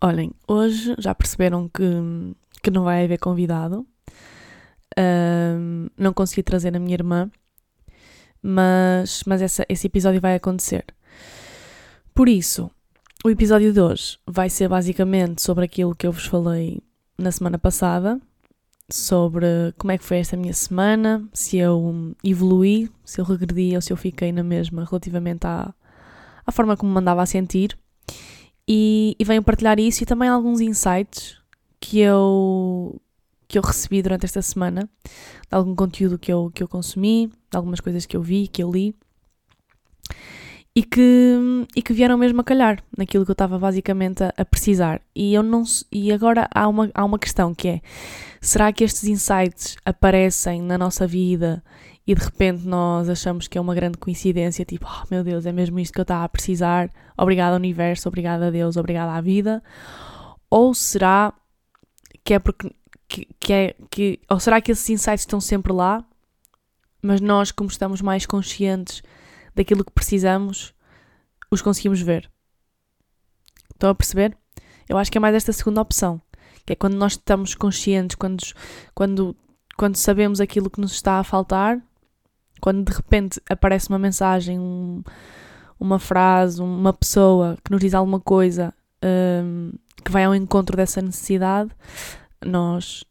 Olhem, hoje já perceberam que, que não vai haver convidado. Um, não consegui trazer a minha irmã, mas, mas essa, esse episódio vai acontecer. Por isso, o episódio de hoje vai ser basicamente sobre aquilo que eu vos falei na semana passada, sobre como é que foi esta minha semana, se eu evolui, se eu regredi ou se eu fiquei na mesma relativamente à, à forma como me andava a sentir. E, e venho partilhar isso e também alguns insights que eu, que eu recebi durante esta semana, de algum conteúdo que eu, que eu consumi, de algumas coisas que eu vi, que eu li, e que, e que vieram mesmo a calhar naquilo que eu estava basicamente a, a, precisar. E, eu não, e agora há uma, há uma questão que é: será que estes insights aparecem na nossa vida e de repente nós achamos que é uma grande coincidência, tipo, oh meu Deus, é mesmo isto que eu estava a precisar, obrigado universo, obrigado a Deus, obrigado à vida? Ou será que é porque que, que é que ou será que esses insights estão sempre lá, mas nós como estamos mais conscientes daquilo que precisamos, os conseguimos ver? Estão a perceber? Eu acho que é mais esta segunda opção, que é quando nós estamos conscientes, quando, quando, quando sabemos aquilo que nos está a faltar, quando de repente aparece uma mensagem, um, uma frase, uma pessoa que nos diz alguma coisa um, que vai ao encontro dessa necessidade, nós,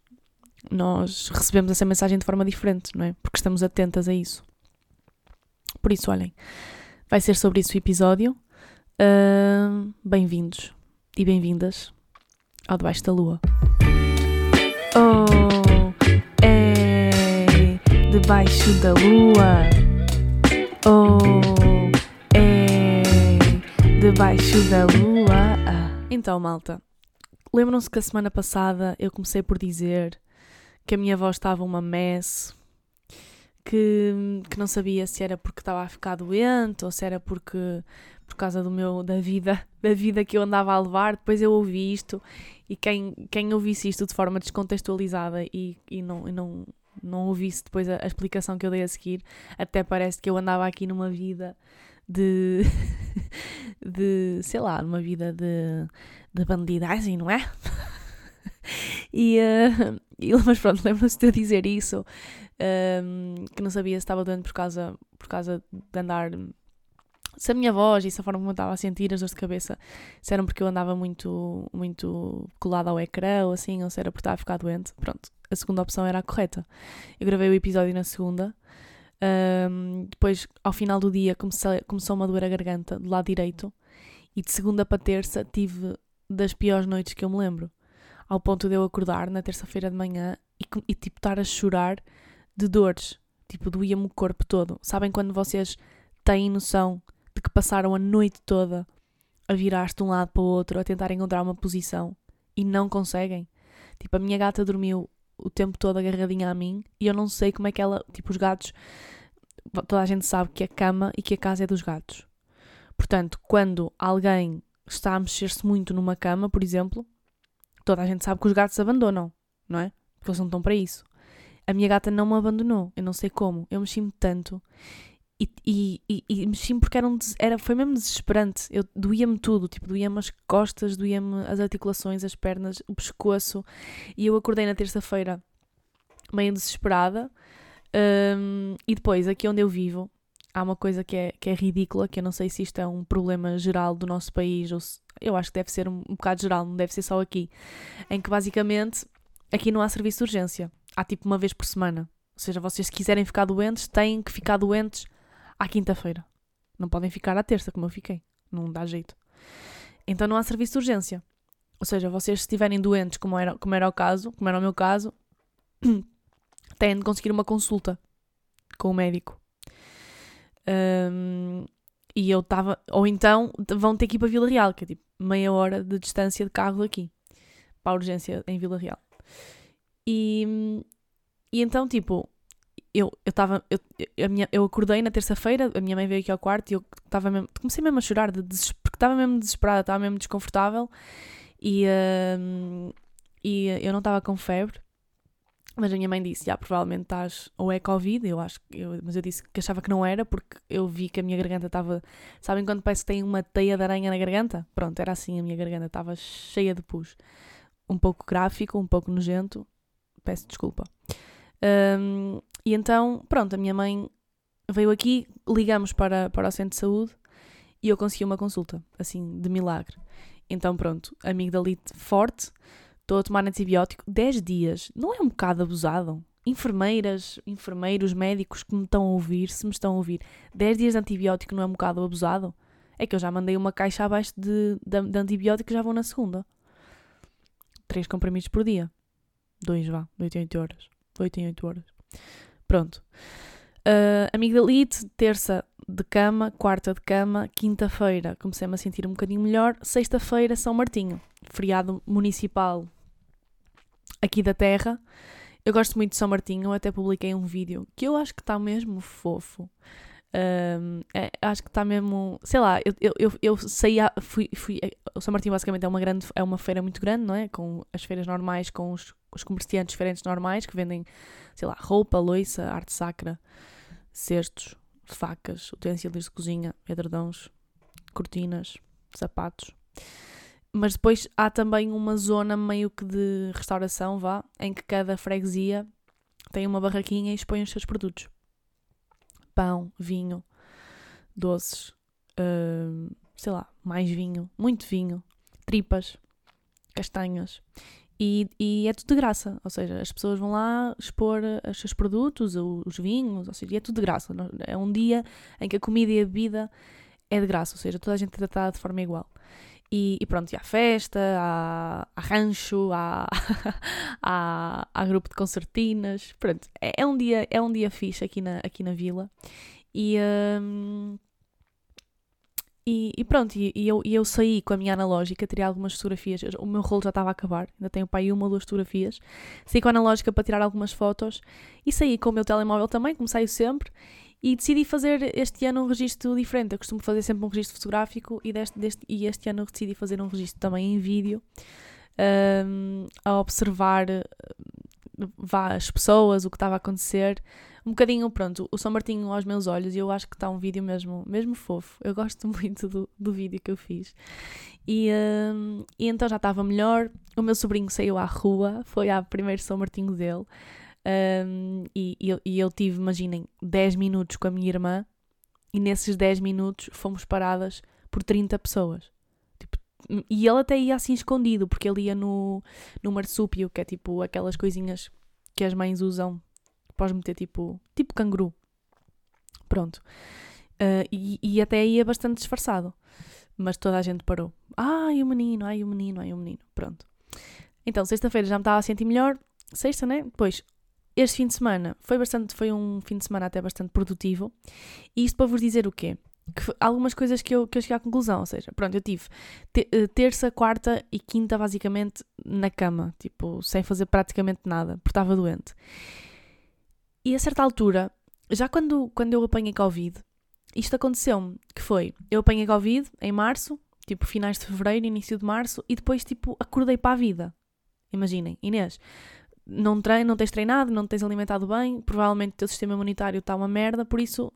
nós recebemos essa mensagem de forma diferente, não é? Porque estamos atentas a isso. Por isso, olhem, vai ser sobre isso o episódio. Uh, bem-vindos e bem-vindas ao Debaixo da Lua. Oh! Debaixo da lua. Oh, é debaixo da lua. Então, malta, lembram-se que a semana passada eu comecei por dizer que a minha voz estava uma mess, que, que não sabia se era porque estava a ficar doente ou se era porque por causa do meu da vida da vida que eu andava a levar depois eu ouvi isto e quem quem ouvisse isto de forma descontextualizada e, e não e não não ouvisse depois a, a, explicação que eu dei a seguir, até parece que eu andava aqui numa vida de. de. sei lá, numa vida de. de bandidagem, não é? e, uh, e. mas pronto, lembro-se de eu dizer isso, um, ehm, que não sabia se estava doente por causa, por causa de andar se a minha voz e se a forma como eu estava a sentir as dores de cabeça se eram porque eu andava muito, muito colada ao ecrã ou assim, ou se era porque estava a ficar doente, pronto, a segunda opção era a correta. Eu gravei o episódio na segunda, um, depois ao final do dia comecei, começou-me a doer a garganta do lado direito e de segunda para terça tive das piores noites que eu me lembro, ao ponto de eu acordar na terça-feira de manhã e, e tipo estar a chorar de dores, tipo doía-me o corpo todo. Sabem quando vocês têm noção de que passaram a noite toda a virar-se de um lado para o outro, a tentar encontrar uma posição e não conseguem. Tipo, a minha gata dormiu o tempo todo agarradinha a mim e eu não sei como é que ela. Tipo, os gatos. Toda a gente sabe que a cama e que a casa é dos gatos. Portanto, quando alguém está a mexer-se muito numa cama, por exemplo, toda a gente sabe que os gatos abandonam, não é? Porque eles não estão para isso. A minha gata não me abandonou, eu não sei como. Eu mexi-me tanto e, e, e, e mexi-me porque era, um, era, foi mesmo desesperante. Eu doía-me tudo, tipo, doía-me as costas, doía-me as articulações, as pernas, o pescoço. E eu acordei na terça-feira meio desesperada. Um, e depois, aqui onde eu vivo, há uma coisa que é, que é ridícula, que eu não sei se isto é um problema geral do nosso país, ou se, eu acho que deve ser um, um bocado geral, não deve ser só aqui, em que basicamente aqui não há serviço de urgência. Há tipo uma vez por semana. Ou seja, vocês se quiserem ficar doentes, têm que ficar doentes à quinta-feira. Não podem ficar à terça, como eu fiquei. Não dá jeito. Então não há serviço de urgência. Ou seja, vocês se estiverem doentes, como era, como era o caso, como era o meu caso, têm de conseguir uma consulta com o médico. Um, e eu estava. Ou então vão ter que ir para Vila Real, que é tipo meia hora de distância de carro daqui. Para a urgência em Vila Real. E, e então, tipo, eu estava. Eu, a minha, eu acordei na terça-feira, a minha mãe veio aqui ao quarto e eu estava mesmo. Comecei mesmo a chorar, de porque estava mesmo desesperada, estava mesmo desconfortável e, uh, e eu não estava com febre. Mas a minha mãe disse, já, provavelmente estás, ou é Covid, eu acho, eu, mas eu disse que achava que não era, porque eu vi que a minha garganta estava, sabem quando parece que tem uma teia de aranha na garganta? Pronto, era assim, a minha garganta estava cheia de pus. Um pouco gráfico, um pouco nojento, peço desculpa. Um, e então, pronto, a minha mãe veio aqui, ligamos para, para o centro de saúde e eu consegui uma consulta, assim, de milagre. Então, pronto, amigdalite forte, estou a tomar antibiótico 10 dias. Não é um bocado abusado? Enfermeiras, enfermeiros, médicos que me estão a ouvir, se me estão a ouvir, 10 dias de antibiótico não é um bocado abusado? É que eu já mandei uma caixa abaixo de, de, de antibiótico e já vou na segunda. 3 comprimidos por dia. 2 vá, 8 em 8 horas. 8 em 8 horas. Pronto. Uh, amigdalite, terça de cama, quarta de cama, quinta-feira comecei-me a sentir um bocadinho melhor, sexta-feira São Martinho, feriado municipal aqui da terra. Eu gosto muito de São Martinho, até publiquei um vídeo que eu acho que está mesmo fofo. Um, é, acho que está mesmo, sei lá, eu, eu, eu, eu saí, fui, fui, o São Martinho basicamente é uma grande, é uma feira muito grande, não é? Com as feiras normais, com os, os comerciantes diferentes normais que vendem, sei lá, roupa, loiça, arte sacra, cestos, facas, utensílios de cozinha, edredões, cortinas, sapatos. Mas depois há também uma zona meio que de restauração, vá, em que cada freguesia tem uma barraquinha e expõe os seus produtos. Pão, vinho, doces, uh, sei lá, mais vinho, muito vinho, tripas, castanhas. E, e, é tudo de graça, ou seja, as pessoas vão lá expor os seus produtos, os vinhos, ou seja, é tudo de graça. É um dia em que a comida e a bebida é de graça, ou seja, toda a gente é tratada de forma igual. E, e pronto, e há festa, há, há rancho, há, há, há, grupo de concertinas, pronto, é, é, um dia, é um dia fixe aqui na, aqui na vila. E, hum, e, e pronto, e, e, eu, e eu saí com a minha analógica, tirei algumas fotografias. O meu rolo já estava a acabar, ainda tenho para aí uma ou duas fotografias. Saí com a analógica para tirar algumas fotos e saí com o meu telemóvel também, como saio sempre. E decidi fazer este ano um registro diferente. Eu costumo fazer sempre um registro fotográfico e, deste, deste, e este ano decidi fazer um registro também em vídeo, um, a observar vá, as pessoas, o que estava a acontecer um bocadinho, pronto, o São Martinho aos meus olhos e eu acho que está um vídeo mesmo, mesmo fofo. Eu gosto muito do, do vídeo que eu fiz. E, um, e então já estava melhor. O meu sobrinho saiu à rua, foi ao primeiro São Martinho dele. Um, e, e, eu, e eu tive, imaginem, 10 minutos com a minha irmã e nesses 10 minutos fomos paradas por 30 pessoas. Tipo, e ele até ia assim escondido, porque ele ia no, no marsúpio, que é tipo aquelas coisinhas que as mães usam podes meter tipo, tipo canguru. Pronto. Uh, e, e até ia bastante disfarçado. Mas toda a gente parou. Ai, o menino, ai, o menino, ai, o menino. Pronto. Então, sexta-feira já me estava a sentir melhor. Sexta, né? Depois, este fim de semana foi bastante, foi um fim de semana até bastante produtivo. E isto para vos dizer o quê? Que algumas coisas que eu, que eu cheguei à conclusão, ou seja, pronto, eu tive eh, terça, quarta e quinta basicamente na cama, tipo, sem fazer praticamente nada, porque estava doente. E a certa altura, já quando, quando eu apanhei Covid, isto aconteceu-me, que foi, eu apanhei Covid em março, tipo finais de fevereiro, início de março, e depois tipo acordei para a vida. Imaginem, Inês, não, trein, não tens treinado, não tens alimentado bem, provavelmente o teu sistema imunitário está uma merda, por isso,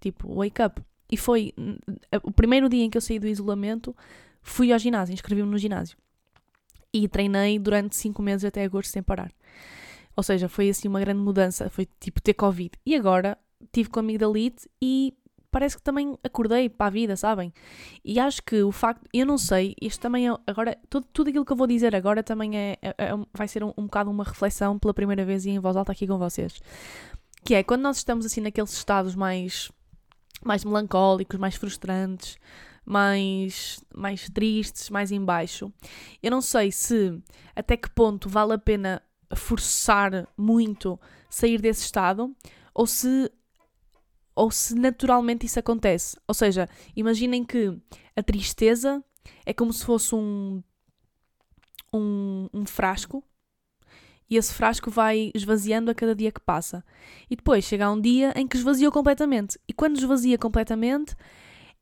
tipo, wake up. E foi o primeiro dia em que eu saí do isolamento, fui ao ginásio, inscrevi-me no ginásio. E treinei durante 5 meses até agosto sem parar. Ou seja, foi assim uma grande mudança, foi tipo ter Covid. E agora tive com a amigdalite e parece que também acordei para a vida, sabem? E acho que o facto, eu não sei, isto também é, agora, tudo, tudo aquilo que eu vou dizer agora também é, é, é vai ser um, um bocado uma reflexão pela primeira vez e em voz alta aqui com vocês. Que é quando nós estamos assim naqueles estados mais, mais melancólicos, mais frustrantes, mais, mais tristes, mais em baixo. Eu não sei se até que ponto vale a pena forçar muito sair desse estado ou se ou se naturalmente isso acontece. Ou seja, imaginem que a tristeza é como se fosse um, um, um frasco e esse frasco vai esvaziando a cada dia que passa. E depois chega um dia em que esvaziou completamente. E quando esvazia completamente,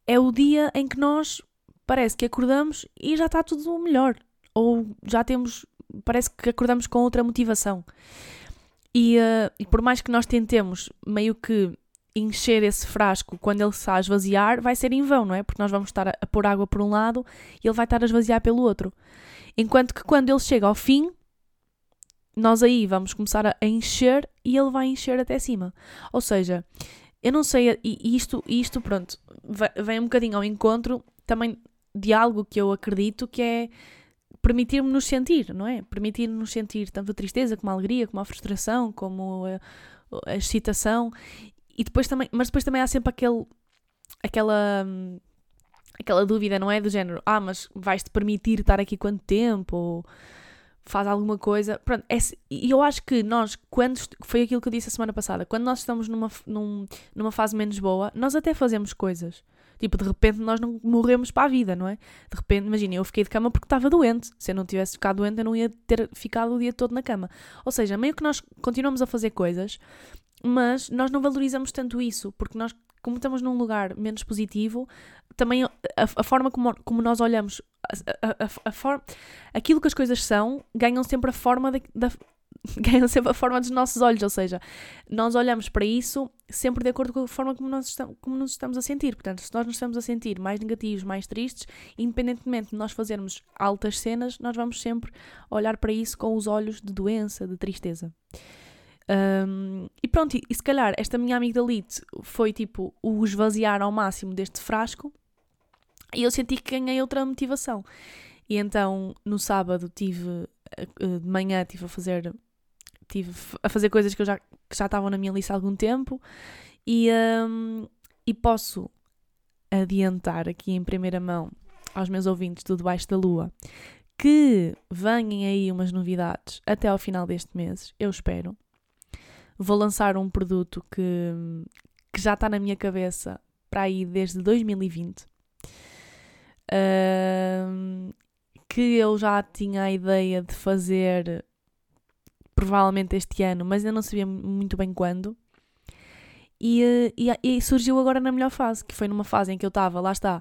é o dia em que nós parece que acordamos e já está tudo melhor. Ou já temos parece que acordamos com outra motivação. E, uh, e por mais que nós tentemos meio que encher esse frasco quando ele está a esvaziar, vai ser em vão, não é? Porque nós vamos estar a, a pôr água por um lado e ele vai estar a esvaziar pelo outro. Enquanto que quando ele chega ao fim, nós aí vamos começar a encher e ele vai encher até cima. Ou seja, eu não sei, e isto, isto pronto, vem um bocadinho ao encontro também de algo que eu acredito que é permitir-nos sentir, não é? Permitir-nos sentir tanto a tristeza como a alegria, como a frustração, como a, a excitação. E depois também, mas depois também há sempre aquele, aquela, aquela dúvida, não é? Do género, ah, mas vais-te permitir estar aqui quanto tempo? Ou faz alguma coisa. Pronto, é, e eu acho que nós, quando. Foi aquilo que eu disse a semana passada, quando nós estamos numa, num, numa fase menos boa, nós até fazemos coisas. Tipo, de repente nós não morremos para a vida, não é? De repente, imagina, eu fiquei de cama porque estava doente. Se eu não tivesse ficado doente, eu não ia ter ficado o dia todo na cama. Ou seja, meio que nós continuamos a fazer coisas, mas nós não valorizamos tanto isso, porque nós, como estamos num lugar menos positivo, também a, a forma como, como nós olhamos, a, a, forma, aquilo que as coisas são, ganham sempre a forma da ganham sempre a forma dos nossos olhos, ou seja, nós olhamos para isso sempre de acordo com a forma como nós estamos, como nos estamos a sentir. Portanto, se nós nos estamos a sentir mais negativos, mais tristes, independentemente de nós fazermos altas cenas, nós vamos sempre olhar para isso com os olhos de doença, de tristeza. Um, e pronto, e, e se calhar esta minha amiga da Lite foi tipo o esvaziar ao máximo deste frasco e eu senti que ganhei outra motivação. E então no sábado tive eh, de manhã tive a fazer tive a fazer coisas que, eu já, que já estavam na minha lista há algum tempo e, um, e posso adiantar aqui em primeira mão aos meus ouvintes do Debaixo da Lua que venham aí umas novidades até ao final deste mês, eu espero. Vou lançar um produto que, que já está na minha cabeça para aí desde 2020. Uh, que eu já tinha a ideia de fazer provavelmente este ano, mas ainda não sabia muito bem quando. E, e, e, surgiu agora na melhor fase, que foi numa fase em que eu estava, lá está,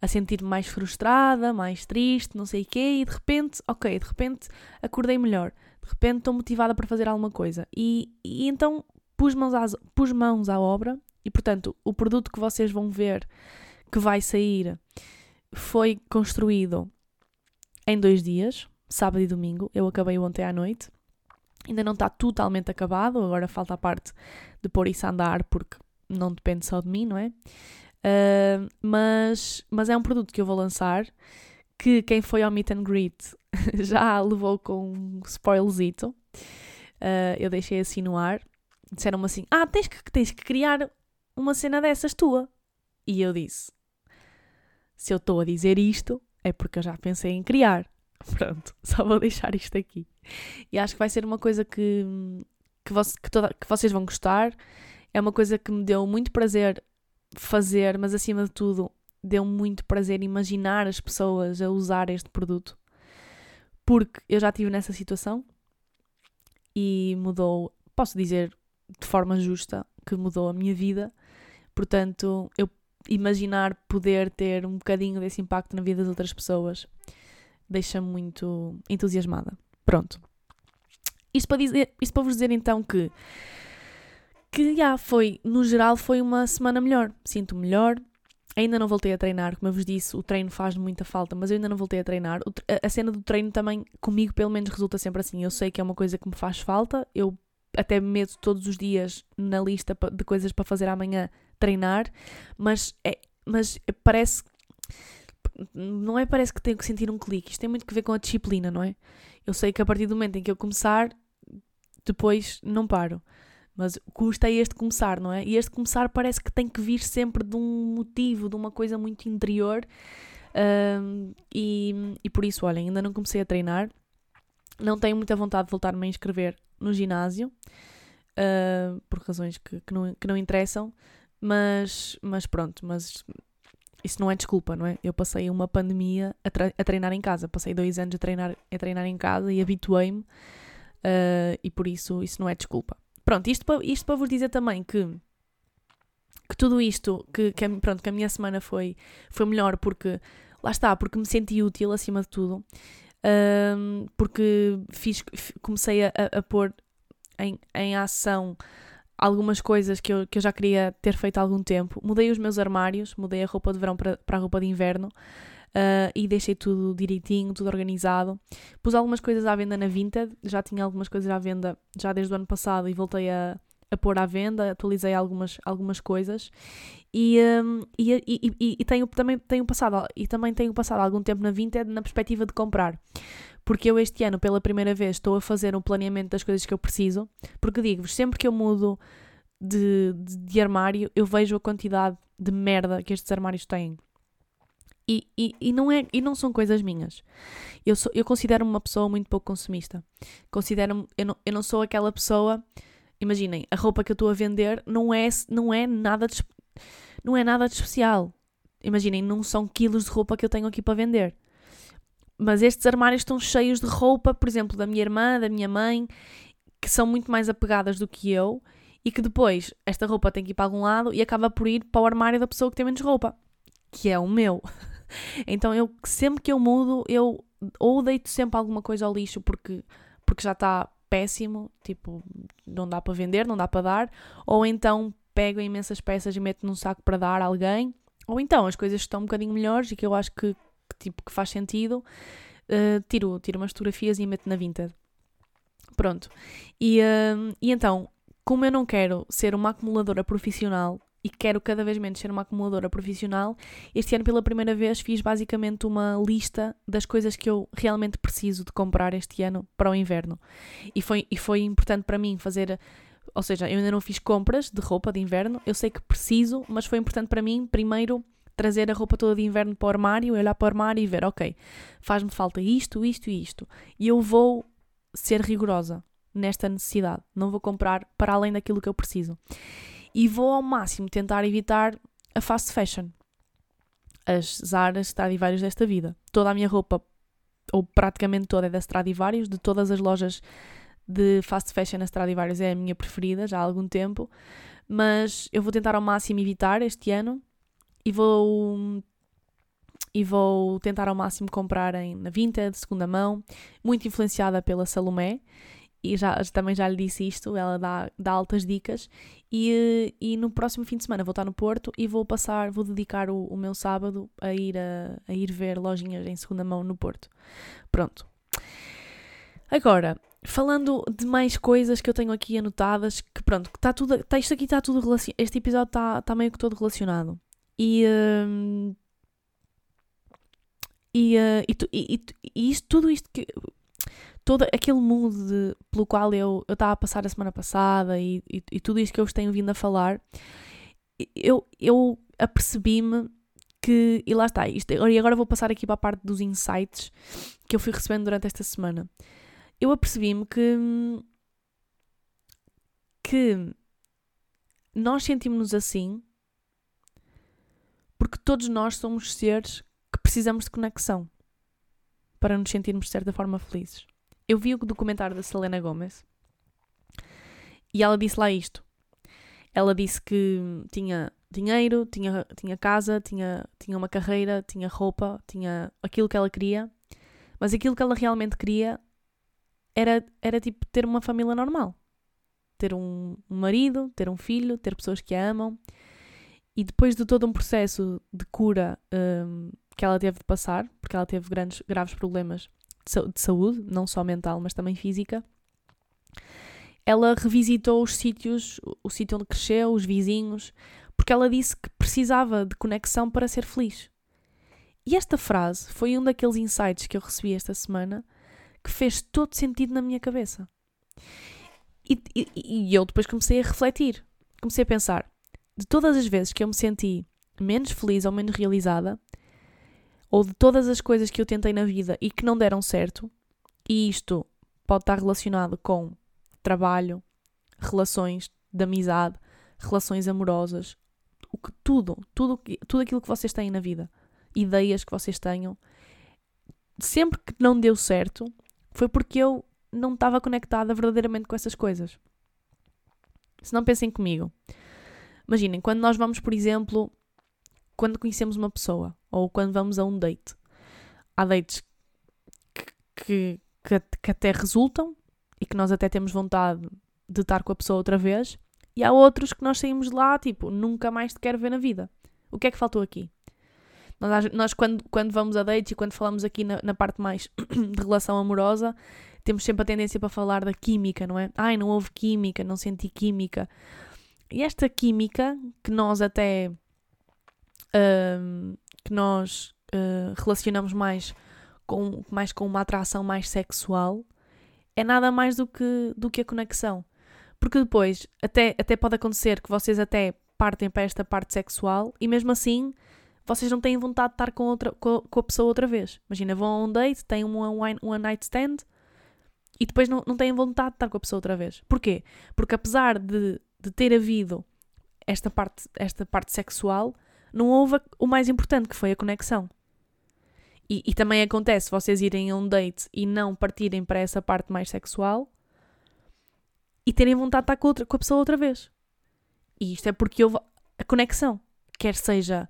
a sentir-me mais frustrada, mais triste, não sei o quê, e de repente, ok, de repente acordei melhor, repente estou motivada para fazer alguma coisa. E, e então pus mãos, às, pus mãos à obra, e portanto, o produto que vocês vão ver que vai sair foi construído em dois dias, sábado e domingo. Eu acabei ontem à noite. Ainda não está totalmente acabado, agora falta a parte de pôr isso a andar porque não depende só de mim, não é? Uh, mas, mas é um produto que eu vou lançar que quem foi ao meet and greet já levou com um spoilzito. Uh, eu deixei assim no ar. Disseram-me assim: Ah, tens que, tens que criar uma cena dessas tua. E eu disse: Se eu estou a dizer isto, é porque eu já pensei em criar. Pronto, só vou deixar isto aqui. E acho que vai ser uma coisa que, que, vo que, toda, que vocês vão gostar. É uma coisa que me deu muito prazer fazer, mas acima de tudo, deu muito prazer imaginar as pessoas a usar este produto. Porque eu já estive nessa situação e mudou, posso dizer de forma justa, que mudou a minha vida. Portanto, eu imaginar poder ter um bocadinho desse impacto na vida das outras pessoas deixa-me muito entusiasmada. Pronto. Isto para, dizer, isto para vos dizer então que que já foi, no geral, foi uma semana melhor. Sinto melhor. Ainda não voltei a treinar, como eu vos disse, o treino faz muita falta, mas eu ainda não voltei a treinar. A cena do treino também, comigo, pelo menos, resulta sempre assim. Eu sei que é uma coisa que me faz falta, eu até meto todos os dias na lista de coisas para fazer amanhã treinar, mas, é, mas parece. Não é parece que tenho que sentir um clique, isto tem muito que ver com a disciplina, não é? Eu sei que a partir do momento em que eu começar, depois não paro. Mas custa é este começar, não é? E este começar parece que tem que vir sempre de um motivo, de uma coisa muito interior. Um, e, e por isso, olhem, ainda não comecei a treinar. Não tenho muita vontade de voltar-me a inscrever no ginásio, uh, por razões que, que, não, que não interessam. Mas, mas pronto, mas isso não é desculpa, não é? Eu passei uma pandemia a, a treinar em casa, passei dois anos a treinar, a treinar em casa e habituei-me uh, e por isso isso não é desculpa. Pronto, isto para, isto para vos dizer também que, que tudo isto, que, que, pronto, que a minha semana foi, foi melhor porque, lá está, porque me senti útil acima de tudo, uh, porque fiz, comecei a, a pôr em, em ação algumas coisas que eu, que eu já queria ter feito há algum tempo. Mudei os meus armários, mudei a roupa de verão para, para a roupa de inverno uh, e deixei tudo direitinho, tudo organizado. Pus algumas coisas à venda na Vinted, já tinha algumas coisas à venda já desde o ano passado e voltei a, a pôr à venda, atualizei algumas, algumas coisas e, um, e, e, e, e, tenho, também tenho passado e também tenho passado algum tempo na Vinted na perspectiva de comprar. Porque eu este ano, pela primeira vez, estou a fazer um planeamento das coisas que eu preciso. Porque digo-vos, sempre que eu mudo de, de, de, armário, eu vejo a quantidade de merda que estes armários têm. E, e, e, não, é, e não são coisas minhas. Eu, sou, eu considero-me uma pessoa muito pouco consumista. Considero eu, não, eu não sou aquela pessoa. Imaginem, a roupa que eu estou a vender não é, não é nada de, não é nada de especial. Imaginem, não são quilos de roupa que eu tenho aqui para vender. Mas estes armários estão cheios de roupa, por exemplo, da minha irmã, da minha mãe, que são muito mais apegadas do que eu e que depois esta roupa tem que ir para algum lado e acaba por ir para o armário da pessoa que tem menos roupa, que é o meu. Então eu sempre que eu mudo, eu ou deito sempre alguma coisa ao lixo porque, porque já está péssimo, tipo, não dá para vender, não dá para dar, ou então pego imensas peças e meto num saco para dar a alguém, ou então as coisas estão um bocadinho melhores e que eu acho que, que tipo, que faz sentido, uh, tiro, tiro umas fotografias e meto na Vinted. Pronto. E, uh, e então, como eu não quero ser uma acumuladora profissional e quero cada vez menos ser uma acumuladora profissional, este ano pela primeira vez fiz basicamente uma lista das coisas que eu realmente preciso de comprar este ano para o inverno. E foi, e foi importante para mim fazer ou seja, eu ainda não fiz compras de roupa de inverno, eu sei que preciso, mas foi importante para mim, primeiro, trazer a roupa toda de inverno para o armário, olhar para o armário e ver, ok, faz-me falta isto, isto e isto. E eu vou ser rigorosa nesta necessidade, não vou comprar para além daquilo que eu preciso. E vou ao máximo tentar evitar a fast fashion, as Zara, Stradivarius desta vida. Toda a minha roupa, ou praticamente toda, é da Stradivarius, de todas as lojas de fast fashion na Stradivarius é a minha preferida já há algum tempo, mas eu vou tentar ao máximo evitar este ano. E vou e vou tentar ao máximo comprar em, na Vinted, de segunda mão, muito influenciada pela Salomé, e já, também já lhe disse isto, ela dá, dá altas dicas, e, e no próximo fim de semana vou estar no Porto e vou passar, vou dedicar o, o meu sábado a ir, a, a ir ver lojinhas em segunda mão no Porto. Pronto. Agora, falando de mais coisas que eu tenho aqui anotadas, que pronto, está tudo, tá, isto aqui está tudo relacionado, este episódio está tá meio que todo relacionado. E, uh, e, uh, e, e, e, isto, tudo isto que, todo aquele mood de, pelo qual eu estava a passar a semana passada e, e, e, tudo isto que eu vos tenho vindo a falar, eu, eu apercebi-me que, e lá está, isto, e agora vou passar aqui para a parte dos insights que eu fui recebendo durante esta semana eu apercebi-me que, que nós sentimos-nos assim porque todos nós somos seres que precisamos de conexão para nos sentirmos de certa forma felizes. Eu vi o documentário da Selena Gomez e ela disse lá isto. Ela disse que tinha dinheiro, tinha, tinha casa, tinha, tinha uma carreira, tinha roupa, tinha aquilo que ela queria, mas aquilo que ela realmente queria era, era tipo ter uma família normal. Ter um, marido, ter um filho, ter pessoas que a amam. E depois de todo um processo de cura um, que ela teve de passar, porque ela teve grandes, graves problemas de, de saúde, não só mental, mas também física, ela revisitou os sítios, o sítio onde cresceu, os vizinhos, porque ela disse que precisava de conexão para ser feliz. E esta frase foi um daqueles insights que eu recebi esta semana que fez todo sentido na minha cabeça. E, e, e eu depois comecei a refletir. Comecei a pensar: de todas as vezes que eu me senti menos feliz ou menos realizada, ou de todas as coisas que eu tentei na vida e que não deram certo, e isto pode estar relacionado com trabalho, relações de amizade, relações amorosas, o que tudo, tudo, tudo aquilo que vocês têm na vida, ideias que vocês tenham, sempre que não deu certo, foi porque eu não estava conectada verdadeiramente com essas coisas. Se não pensem comigo. Imaginem, quando nós vamos, por exemplo, quando conhecemos uma pessoa ou quando vamos a um date, há dates que, que, que, até resultam e que nós até temos vontade de estar com a pessoa outra vez, e há outros que nós saímos de lá, tipo, nunca mais te quero ver na vida. O que é que faltou aqui? Nós, nós quando, quando vamos a dates e quando falamos aqui na, na parte mais de relação amorosa, temos sempre a tendência para falar da química, não é? Ai, não houve química, não senti química. E esta química, que nós até. Uh, que nós uh, relacionamos mais com, mais com uma atração mais sexual, é nada mais do que, do que a conexão. Porque depois, até, até pode acontecer que vocês até partem para esta parte sexual e mesmo assim vocês não têm vontade de estar com, outra, com, com a pessoa outra vez. Imagina, vão a um date, têm um one, one night stand e depois não, não têm vontade de estar com a pessoa outra vez. Porquê? Porque apesar de, de ter havido esta parte, esta parte sexual, não houve o mais importante, que foi a conexão. E, e também acontece vocês irem a um date e não partirem para essa parte mais sexual e terem vontade de estar com, outra, com a pessoa outra vez. E isto é porque houve a conexão. Quer seja,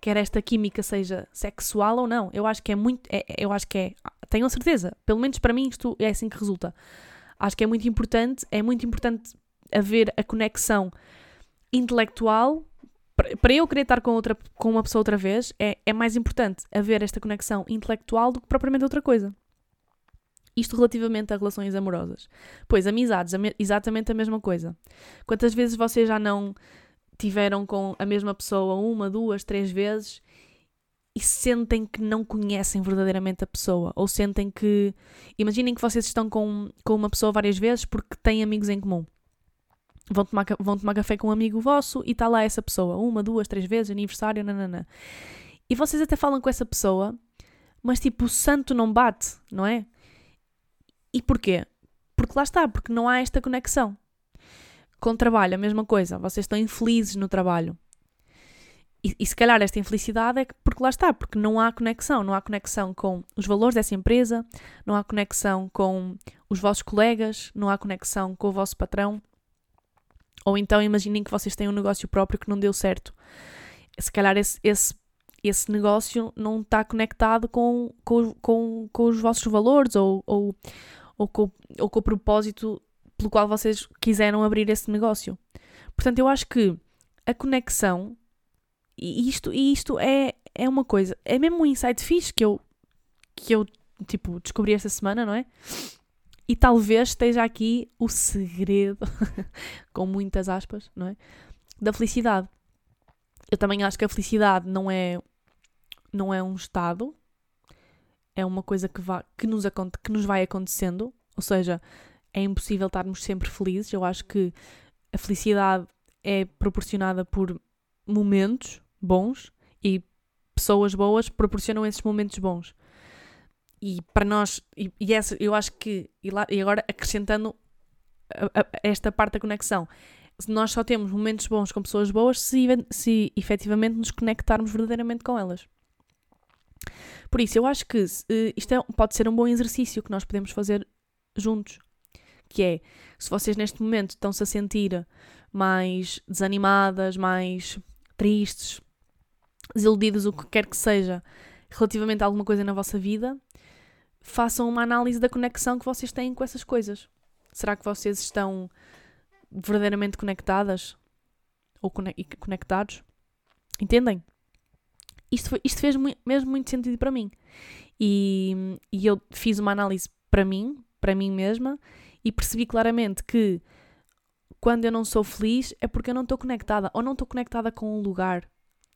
quer esta química seja sexual ou não. Eu acho que é muito, é, eu acho que é, tenho a certeza, pelo menos para mim isto é assim que resulta. Acho que é muito importante, é muito importante haver a conexão intelectual. Para eu querer estar com, outra, com uma pessoa outra vez, é, é mais importante haver esta conexão intelectual do que propriamente outra coisa. Isto relativamente a relações amorosas. Pois, amizades, exatamente a mesma coisa. Quantas vezes vocês já não tiveram com a mesma pessoa uma, duas, três vezes e sentem que não conhecem verdadeiramente a pessoa? Ou sentem que. Imaginem que vocês estão com, com uma pessoa várias vezes porque têm amigos em comum. Vão tomar, vão tomar café com um amigo vosso e está lá essa pessoa, uma, duas, três vezes, aniversário, nanana. E vocês até falam com essa pessoa, mas tipo, o santo não bate, não é? E porquê? Porque lá está, porque não há esta conexão. Com o trabalho, a mesma coisa. Vocês estão infelizes no trabalho. E, e, se calhar esta infelicidade é porque lá está, porque não há conexão. Não há conexão com os valores dessa empresa, não há conexão com os vossos colegas, não há conexão com o vosso patrão. Ou então imaginem que vocês têm um negócio próprio que não deu certo. Se calhar esse, esse esse negócio não está conectado com, com, com, com os vossos valores ou, ou, ou com, ou com o propósito pelo qual vocês quiseram abrir esse negócio. Portanto, eu acho que a conexão, e isto, e isto é, é uma coisa, é mesmo um insight fixe que eu, que eu tipo, descobri esta semana, não é? E talvez esteja aqui o segredo, com muitas aspas, não é? Da felicidade. Eu também acho que a felicidade não é, não é um estado, é uma coisa que, vá, que, nos, que nos vai acontecendo, ou seja, é impossível estarmos sempre felizes. Eu acho que a felicidade é proporcionada por momentos bons e pessoas boas proporcionam esses momentos bons. E para nós, e, e essa, eu acho que, e, lá, e agora acrescentando a, a, esta parte da conexão, nós só temos momentos bons com pessoas boas se, se efetivamente nos conectarmos verdadeiramente com elas. Por isso, eu acho que uh, isto é, pode ser um bom exercício que nós podemos fazer juntos. Que é, se vocês neste momento estão-se a sentir mais desanimadas, mais tristes, desiludidas, o que quer que seja, relativamente a alguma coisa na vossa vida, façam uma análise da conexão que vocês têm com essas coisas. Será que vocês estão verdadeiramente conectadas? Ou conectados? Entendem? isto, foi, isto fez mesmo muito sentido para mim. E, e eu fiz uma análise para mim, para mim mesma, e percebi claramente que quando eu não sou feliz é porque eu não estou conectada, ou não estou conectada com um lugar.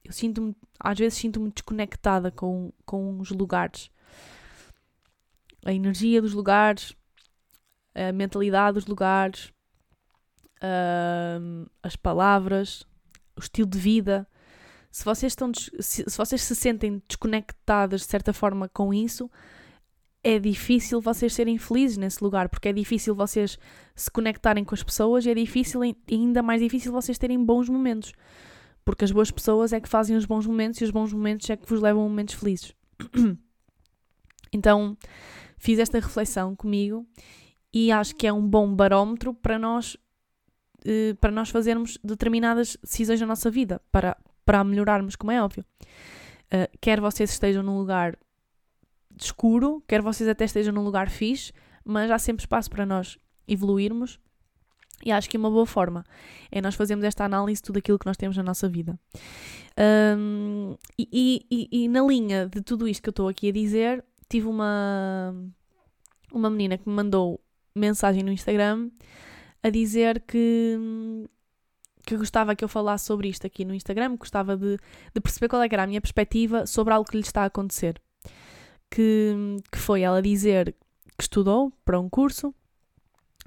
Eu sinto-me, às vezes sinto-me desconectada com, com os lugares. A energia dos lugares, a mentalidade dos lugares, uh, as palavras, o estilo de vida se vocês, estão, se, se vocês se sentem desconectadas de certa forma com isso, é difícil vocês serem felizes nesse lugar, porque é difícil vocês se conectarem com as pessoas e é difícil, ainda mais difícil vocês terem bons momentos. Porque as boas pessoas é que fazem os bons momentos e os bons momentos é que vos levam a momentos felizes. Então, fiz esta reflexão comigo e acho que é um bom barómetro para nós, eh, para nós fazermos determinadas decisões na nossa vida, para, para melhorarmos, como é óbvio. Uh, quer vocês estejam num lugar escuro, quer vocês até estejam num lugar fixe, mas há sempre espaço para nós evoluirmos E acho que é uma boa forma é nós fazermos esta análise de tudo aquilo que nós temos na nossa vida. Um, e, e, e, na linha de tudo isto que eu estou aqui a dizer, tive uma, uma menina que me mandou mensagem no Instagram a dizer que, que gostava que eu falasse sobre isto aqui no Instagram, gostava de, de perceber qual é era a minha perspectiva sobre algo que lhe está a acontecer. Que, que foi ela dizer que estudou para um curso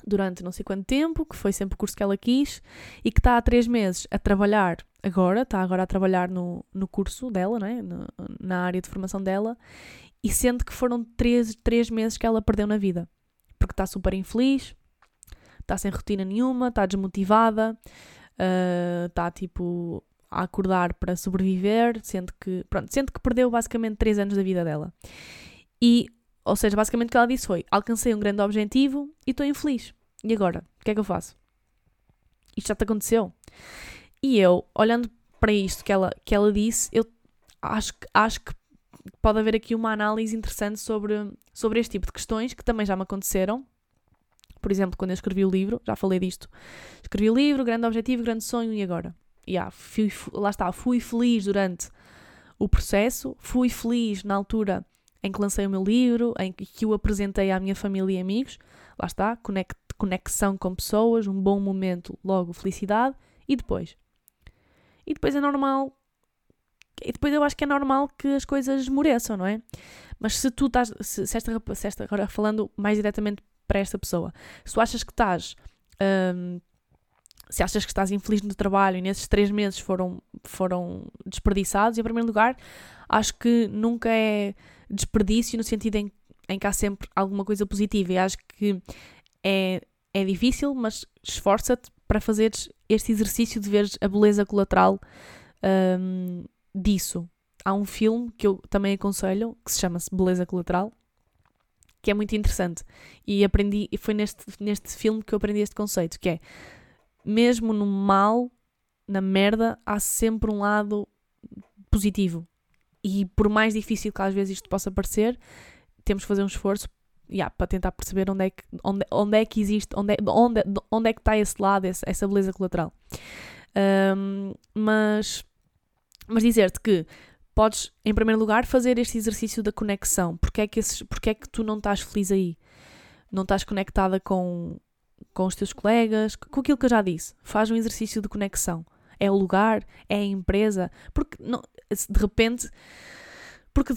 durante não sei quanto tempo, que foi sempre o curso que ela quis, e que está há três meses a trabalhar agora, está agora a trabalhar no, no curso dela, né? Na área de formação dela, e sente que foram três, três meses que ela perdeu na vida. Porque está super infeliz, está sem rotina nenhuma, está desmotivada, está uh, tipo a acordar para sobreviver, sente que, pronto, sente que perdeu basicamente três anos da vida dela. E ou seja, basicamente o que ela disse foi: alcancei um grande objetivo e estou infeliz. E agora? O que é que eu faço? Isto já te aconteceu? E eu, olhando para isto que ela, que ela disse, eu acho, acho que pode haver aqui uma análise interessante sobre, sobre este tipo de questões que também já me aconteceram. Por exemplo, quando eu escrevi o livro, já falei disto. Escrevi o livro, grande objetivo, grande sonho, e agora? Yeah, fui, lá está, fui feliz durante o processo, fui feliz na altura em que lancei o meu livro, em que o apresentei à minha família e amigos. Lá está, conexão com pessoas, um bom momento, logo felicidade. E depois? E depois é normal. E depois eu acho que é normal que as coisas esmoreçam, não é? Mas se tu estás. Se, se, esta, se esta, agora falando mais diretamente para esta pessoa, se tu achas que estás. Hum, se achas que estás infeliz no trabalho e nesses três meses foram, foram desperdiçados, em primeiro lugar, acho que nunca é desperdício no sentido em, em que há sempre alguma coisa positiva. E acho que é, é difícil, mas esforça-te para fazeres este exercício de veres a beleza colateral um, disso. Há um filme que eu também aconselho, que se chama-se Beleza Colateral, que é muito interessante. E aprendi, e foi neste, neste filme que eu aprendi este conceito, que é mesmo no mal, na merda, há sempre um lado positivo. E por mais difícil que às vezes isto possa parecer, temos que fazer um esforço yeah, para tentar perceber onde é que, onde, onde é que existe, onde é, onde, onde é que está esse lado, essa beleza colateral. Um, mas, mas dizer-te que podes, em primeiro lugar, fazer este exercício da conexão. Porque é que, esses, porque é que tu não estás feliz aí? Não estás conectada com, com os teus colegas, com aquilo que eu já disse. Faz um exercício de conexão. É o lugar, é a empresa. Porque não, de repente. Porque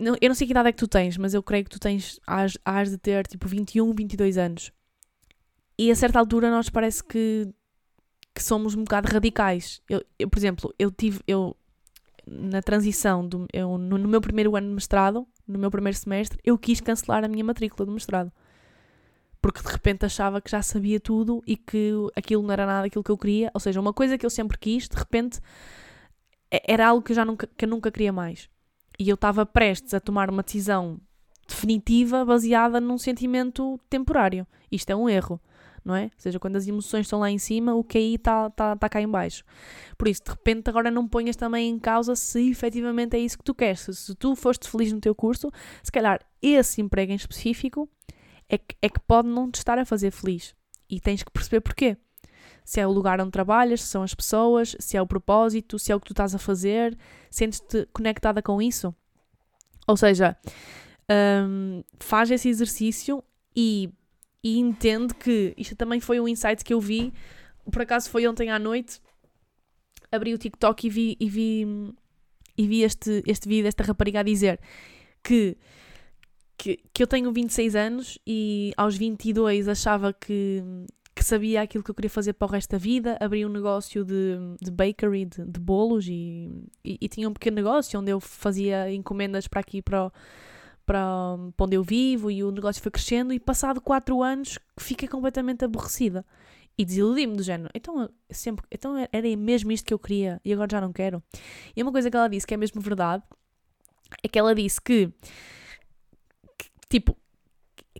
eu não sei que idade é que tu tens, mas eu creio que tu tens. Has, has de ter tipo 21, 22 anos. E a certa altura nós parece que, que somos um bocado radicais. Eu, eu, por exemplo, eu tive. Eu, na transição, do, eu, no, no meu primeiro ano de mestrado, no meu primeiro semestre, eu quis cancelar a minha matrícula do mestrado porque de repente achava que já sabia tudo e que aquilo não era nada aquilo que eu queria. Ou seja, uma coisa que eu sempre quis, de repente era algo que eu já nunca, que eu nunca queria mais. E eu estava prestes a tomar uma decisão definitiva baseada num sentimento temporário. Isto é um erro, não é? Ou seja, quando as emoções estão lá em cima, o QI está tá, tá cá em baixo. Por isso, de repente, agora não ponhas também em causa se efetivamente é isso que tu queres. Se, tu foste feliz no teu curso, se calhar esse emprego em específico é que, é que pode não te estar a fazer feliz. E tens que perceber porquê se é o lugar onde trabalhas, se são as pessoas, se é o propósito, se é o que tu estás a fazer, sentes-te conectada com isso. Ou seja, um, faz esse exercício e, e entende que isto também foi um insight que eu vi, por acaso foi ontem à noite, abri o TikTok e vi, e vi, e vi este, este vídeo desta rapariga a dizer que que, que eu tenho 26 anos e aos 22 achava que, que sabia aquilo que eu queria fazer para o resto da vida, abri um negócio de, de bakery, de, de bolos e, e, e, tinha um pequeno negócio onde eu fazia encomendas para aqui, para, para, para onde eu vivo e o negócio foi crescendo e passado 4 anos fiquei completamente aborrecida e desiludi-me do género. Então, sempre, então era mesmo isto que eu queria e agora já não quero. E uma coisa que ela disse que é mesmo verdade é que ela disse que, que tipo,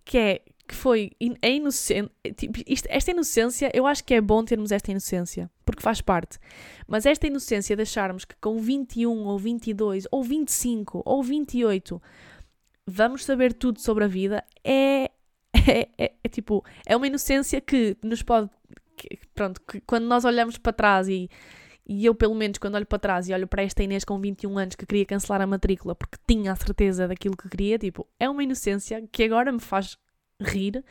que é que foi a inocência. Tipo, esta inocência, eu acho que é bom termos esta inocência, porque faz parte. Mas esta inocência de acharmos que com 21 ou 22 ou 25 ou 28 vamos saber tudo sobre a vida é, é, é, é tipo, é uma inocência que nos pode que, pronto, que quando nós olhamos para trás e, e eu, pelo menos, quando olho para trás e olho para esta Inês com 21 anos que queria cancelar a matrícula porque tinha a certeza daquilo que queria, tipo, é uma inocência que agora me faz rir,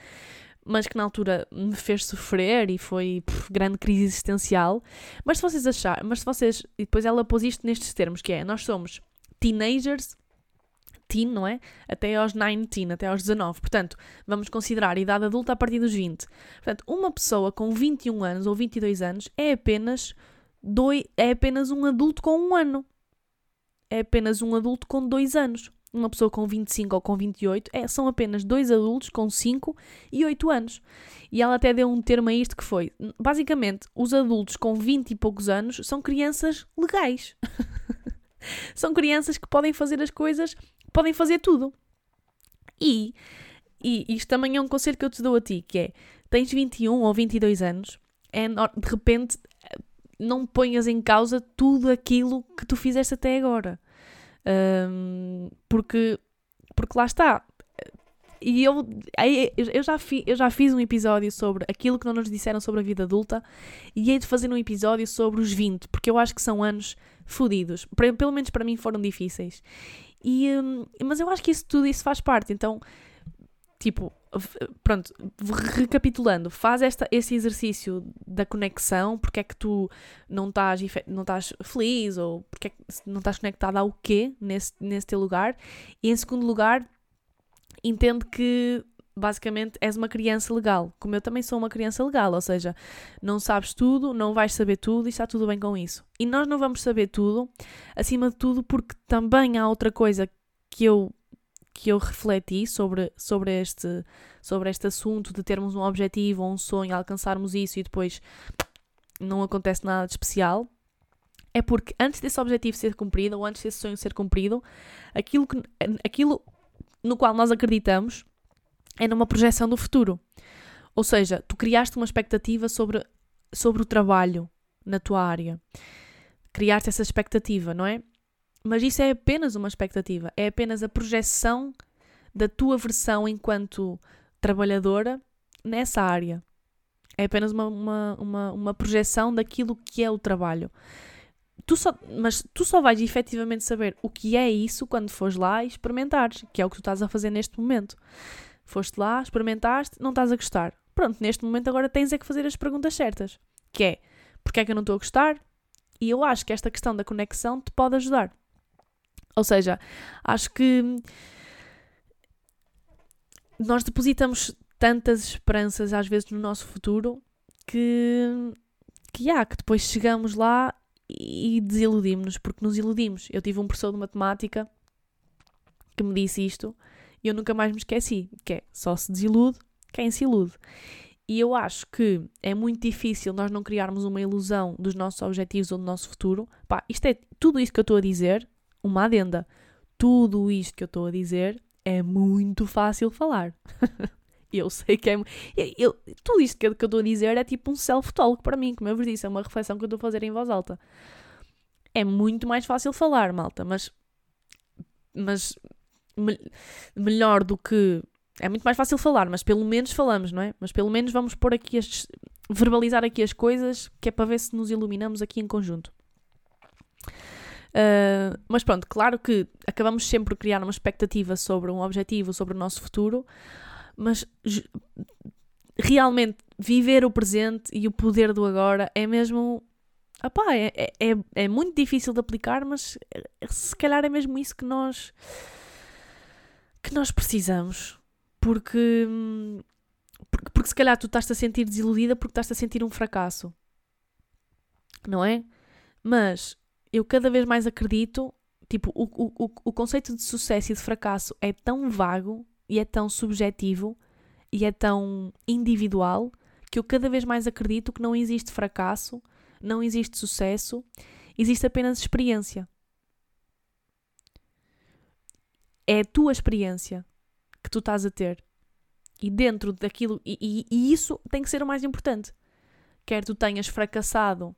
mas que na altura me fez sofrer e foi grande crise existencial. Mas se vocês achar, mas se vocês, e depois ela pôs isto nestes termos, que é, nós somos teenagers teen, não é? Até aos 19, até aos 19. Portanto, vamos considerar a idade adulta a partir dos 20. Portanto, uma pessoa com 21 anos ou 22 anos é apenas dois, é apenas um adulto com um ano. É apenas um adulto com dois anos. Uma pessoa com 25 ou com 28 é, são apenas dois adultos com 5 e 8 anos. E ela até deu um termo a isto que foi: basicamente, os adultos com 20 e poucos anos são crianças legais. são crianças que podem fazer as coisas, podem fazer tudo. E, e isto também é um conselho que eu te dou a ti: que é tens 21 ou 22 anos, é, de repente não ponhas em causa tudo aquilo que tu fizeste até agora. Um, porque, porque lá está. E eu, eu, já fi, eu já fiz um episódio sobre aquilo que não nos disseram sobre a vida adulta e hei de fazer um episódio sobre os 20, porque eu acho que são anos fodidos. Pelo menos para mim foram difíceis. E, um, mas eu acho que isso tudo isso faz parte. Então, tipo, pronto, recapitulando, faz esta, esse exercício da conexão, porque é que tu não estás, não estás feliz ou porque é que não estás conectado ao quê nesse, nesse teu lugar. E em segundo lugar, entende que basicamente és uma criança legal, como eu também sou uma criança legal, ou seja, não sabes tudo, não vais saber tudo e está tudo bem com isso. E nós não vamos saber tudo, acima de tudo, porque também há outra coisa que eu que eu refleti sobre, sobre, este, sobre este assunto de termos um objetivo ou um sonho, alcançarmos isso e depois não acontece nada de especial, é porque antes desse objetivo ser cumprido ou antes desse sonho ser cumprido, aquilo, que, aquilo no qual nós acreditamos é numa projeção do futuro. Ou seja, tu criaste uma expectativa sobre, sobre o trabalho na tua área. Criaste essa expectativa, não é? Mas isso é apenas uma expectativa, é apenas a projeção da tua versão enquanto trabalhadora nessa área. É apenas uma, uma, uma, uma projeção daquilo que é o trabalho. Tu só, mas tu só vais efetivamente saber o que é isso quando fores lá e experimentares, que é o que tu estás a fazer neste momento. Foste lá, experimentaste, não estás a gostar. Pronto, neste momento agora tens é que fazer as perguntas certas, que é, porque é que eu não estou a gostar? E eu acho que esta questão da conexão te pode ajudar. Ou seja, acho que nós depositamos tantas esperanças às vezes no nosso futuro que, que há, que depois chegamos lá e desiludimos-nos, porque nos iludimos. Eu tive um professor de matemática que me disse isto e eu nunca mais me esqueci, que é só se desilude quem se ilude. E eu acho que é muito difícil nós não criarmos uma ilusão dos nossos objetivos ou do nosso futuro. Pá, isto é tudo isso que eu estou a dizer, uma adenda. Tudo isto que eu estou a dizer é muito fácil falar. eu sei que é. Eu, eu, tudo isto que, que eu estou a dizer é tipo um self-talk para mim, como eu vos disse, é uma reflexão que eu estou a fazer em voz alta. É muito mais fácil falar, malta, mas. Mas. Me, melhor do que. É muito mais fácil falar, mas pelo menos falamos, não é? Mas pelo menos vamos pôr aqui as. verbalizar aqui as coisas, que é para ver se nos iluminamos aqui em conjunto. Uh, mas pronto, claro que acabamos sempre por criar uma expectativa sobre um objetivo, sobre o nosso futuro, mas realmente viver o presente e o poder do agora é mesmo. Apá, é, é, é, é muito difícil de aplicar, mas se calhar é mesmo isso que nós que nós precisamos. Porque, porque, porque se calhar tu estás-te a sentir desiludida porque estás-te a sentir um fracasso. Não é? Mas eu cada vez mais acredito, tipo, o, o, o conceito de sucesso e de fracasso é tão vago e é tão subjetivo e é tão individual que eu cada vez mais acredito que não existe fracasso, não existe sucesso, existe apenas experiência. É a tua experiência que tu estás a ter. E dentro daquilo. E, e, e isso tem que ser o mais importante. Quer tu tenhas fracassado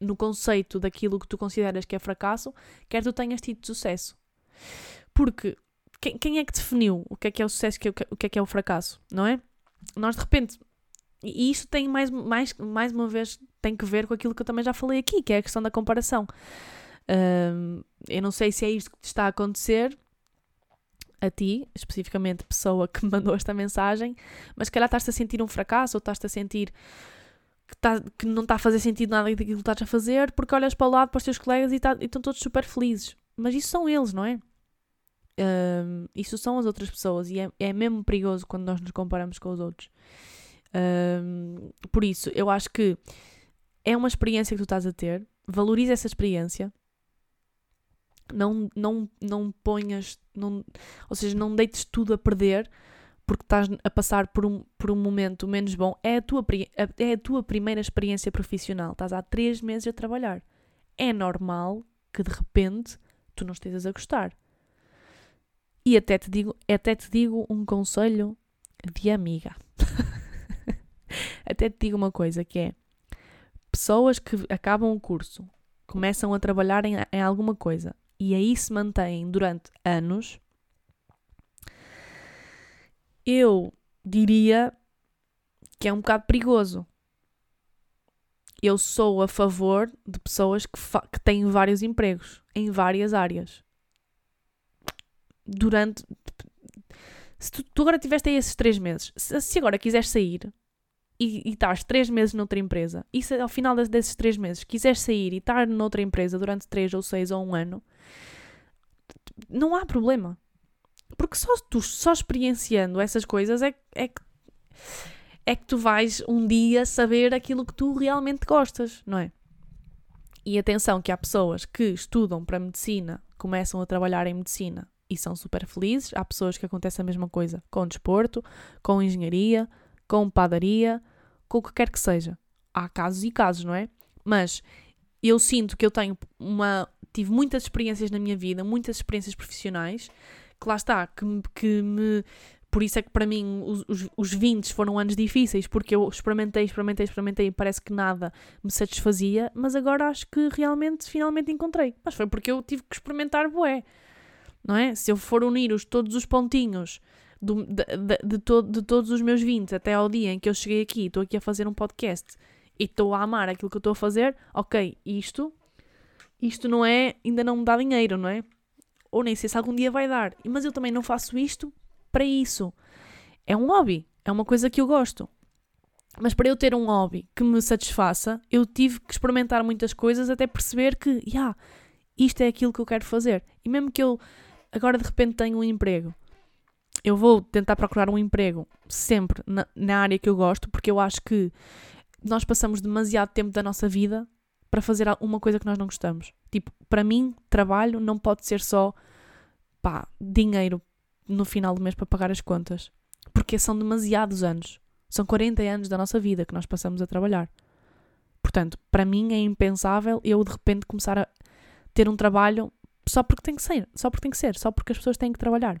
no conceito daquilo que tu consideras que é fracasso, quer tu tenhas tido sucesso. Porque quem, quem é que definiu o que é que é o sucesso e o que é que é o fracasso, não é? Nós de repente E isto tem mais, mais, mais uma vez tem que ver com aquilo que eu também já falei aqui, que é a questão da comparação. Eu não sei se é isto que está a acontecer a ti, especificamente pessoa que me mandou esta mensagem, mas se calhar estás-te a sentir um fracasso ou estás-te a sentir que, tá, que não está a fazer sentido nada daquilo que estás a fazer porque olhas para o lado para os teus colegas e, tá, e estão todos super felizes. Mas isso são eles, não é? Um, isso são as outras pessoas e é, é mesmo perigoso quando nós nos comparamos com os outros. Um, por isso, eu acho que é uma experiência que tu estás a ter, valoriza essa experiência, não, não, não ponhas, não, ou seja, não deites tudo a perder porque estás a passar por um, por um momento menos bom. É a, tua, é a tua primeira experiência profissional, estás há três meses a trabalhar. É normal que de repente tu não estejas a gostar. E até te digo, até te digo um conselho de amiga. até te digo uma coisa que é pessoas que acabam o curso, começam a trabalhar em, em alguma coisa e aí se mantêm durante anos, eu diria que é um bocado perigoso. Eu sou a favor de pessoas que, que têm vários empregos em várias áreas. Durante. Se tu, tu agora tiveste aí esses três meses, se, se agora quiseres sair, e, e estás três meses noutra empresa, e se ao final desses três meses quiseres sair e estar noutra empresa durante três ou seis ou um ano, não há problema. Porque só tu só experienciando essas coisas é, é que é que tu vais um dia saber aquilo que tu realmente gostas, não é? E atenção que há pessoas que estudam para medicina, começam a trabalhar em medicina e são super felizes. Há pessoas que acontece a mesma coisa com desporto, com engenharia, com padaria, com o que quer que seja. Há casos e casos, não é? Mas eu sinto que eu tenho uma. Tive muitas experiências na minha vida, muitas experiências profissionais, que lá está, que, que me. Por isso é que para mim os, os, os 20 foram anos difíceis, porque eu experimentei, experimentei, experimentei e parece que nada me satisfazia, mas agora acho que realmente, finalmente encontrei. Mas foi porque eu tive que experimentar bué, não é? Se eu for unir os, todos os pontinhos do, de, de, de, to, de todos os meus 20 até ao dia em que eu cheguei aqui, estou aqui a fazer um podcast e estou a amar aquilo que eu estou a fazer, ok, isto, isto não é, ainda não me dá dinheiro, não é? Ou nem sei se algum dia vai dar, mas eu também não faço isto para isso. É um hobby, é uma coisa que eu gosto. Mas para eu ter um hobby que me satisfaça, eu tive que experimentar muitas coisas até perceber que, yeah, isto é aquilo que eu quero fazer. E mesmo que eu agora de repente tenha um emprego eu vou tentar procurar um emprego sempre na, na, área que eu gosto, porque eu acho que nós passamos demasiado tempo da nossa vida para fazer uma coisa que nós não gostamos. Tipo, para mim, trabalho não pode ser só pá, dinheiro no final do mês para pagar as contas, porque são demasiados anos. São 40 anos da nossa vida que nós passamos a trabalhar. Portanto, para mim é impensável eu de repente começar a ter um trabalho só porque tem que ser, só porque tem que ser, só porque as pessoas têm que trabalhar.